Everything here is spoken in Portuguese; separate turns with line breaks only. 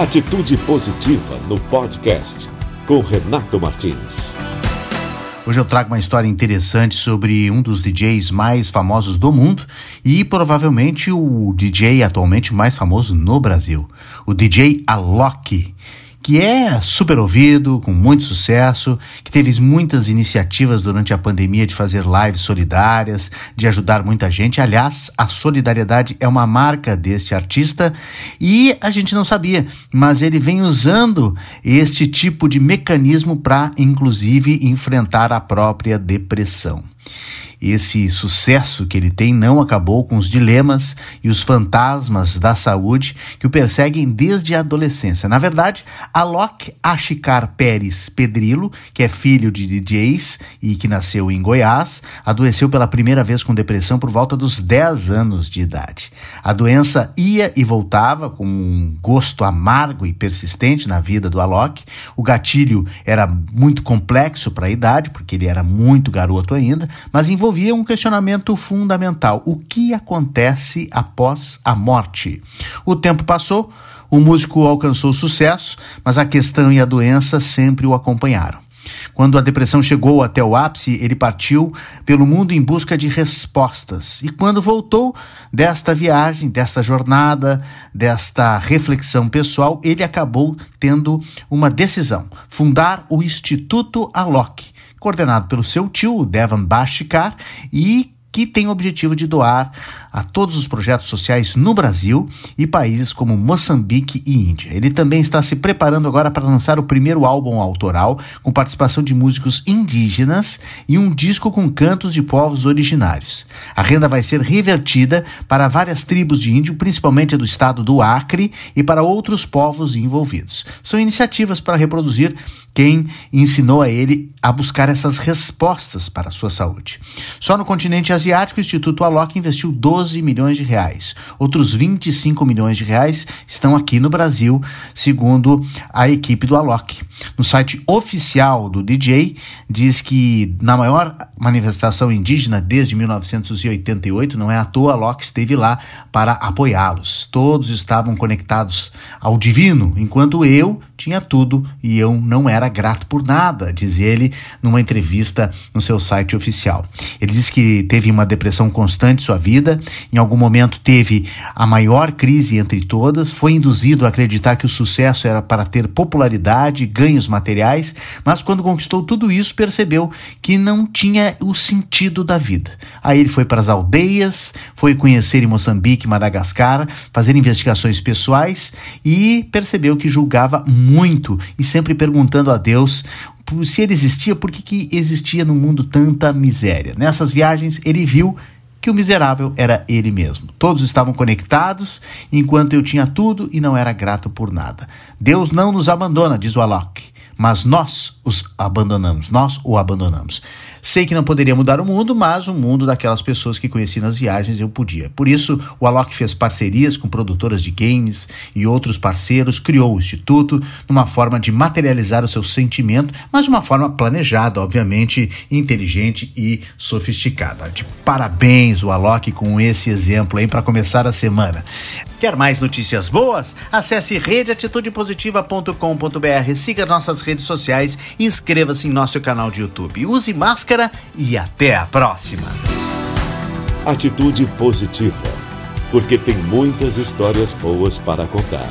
Atitude Positiva no podcast com Renato Martins.
Hoje eu trago uma história interessante sobre um dos DJs mais famosos do mundo e provavelmente o DJ atualmente mais famoso no Brasil, o DJ Alok que é super ouvido, com muito sucesso, que teve muitas iniciativas durante a pandemia de fazer lives solidárias, de ajudar muita gente. Aliás, a solidariedade é uma marca desse artista e a gente não sabia, mas ele vem usando este tipo de mecanismo para, inclusive, enfrentar a própria depressão. Esse sucesso que ele tem não acabou com os dilemas e os fantasmas da saúde que o perseguem desde a adolescência. Na verdade, Alok Ashikar Pérez Pedrilo, que é filho de DJs e que nasceu em Goiás, adoeceu pela primeira vez com depressão por volta dos 10 anos de idade. A doença ia e voltava com um gosto amargo e persistente na vida do Alok. O gatilho era muito complexo para a idade, porque ele era muito garoto ainda, mas envolvia envolvia um questionamento fundamental: o que acontece após a morte? O tempo passou, o músico alcançou sucesso, mas a questão e a doença sempre o acompanharam. Quando a depressão chegou até o ápice, ele partiu pelo mundo em busca de respostas. E quando voltou desta viagem, desta jornada, desta reflexão pessoal, ele acabou tendo uma decisão: fundar o Instituto Alok, coordenado pelo seu tio, Devan Bashikar, e que tem o objetivo de doar a todos os projetos sociais no Brasil e países como Moçambique e Índia. Ele também está se preparando agora para lançar o primeiro álbum autoral com participação de músicos indígenas e um disco com cantos de povos originários. A renda vai ser revertida para várias tribos de índio, principalmente do estado do Acre, e para outros povos envolvidos. São iniciativas para reproduzir quem ensinou a ele a buscar essas respostas para a sua saúde. Só no continente asiático, o Instituto Alok investiu 12 milhões de reais. Outros 25 milhões de reais estão aqui no Brasil, segundo a equipe do Alok. No site oficial do DJ, diz que na maior manifestação indígena desde 1988, não é à toa, Alok esteve lá para apoiá-los. Todos estavam conectados ao divino, enquanto eu tinha tudo e eu não era grato por nada, diz ele numa entrevista no seu site oficial. Ele diz que teve uma depressão constante em sua vida, em algum momento teve a maior crise entre todas, foi induzido a acreditar que o sucesso era para ter popularidade, ganhos materiais, mas quando conquistou tudo isso, percebeu que não tinha o sentido da vida. Aí ele foi para as aldeias, foi conhecer em Moçambique, Madagascar, fazer investigações pessoais e percebeu que julgava muito e sempre perguntando a Deus se ele existia, por que, que existia no mundo tanta miséria. Nessas viagens, ele viu que o miserável era ele mesmo. Todos estavam conectados, enquanto eu tinha tudo e não era grato por nada. Deus não nos abandona, diz o Alok, mas nós os abandonamos, nós o abandonamos. Sei que não poderia mudar o mundo, mas o mundo daquelas pessoas que conheci nas viagens eu podia. Por isso, o Alok fez parcerias com produtoras de games e outros parceiros, criou o Instituto numa forma de materializar o seu sentimento, mas de uma forma planejada, obviamente, inteligente e sofisticada. De parabéns, o Alok, com esse exemplo aí para começar a semana. Quer mais notícias boas? Acesse redeatitudepositiva.com.br, siga nossas redes sociais e inscreva-se em nosso canal de YouTube. Use máscara e até a próxima.
Atitude positiva, porque tem muitas histórias boas para contar.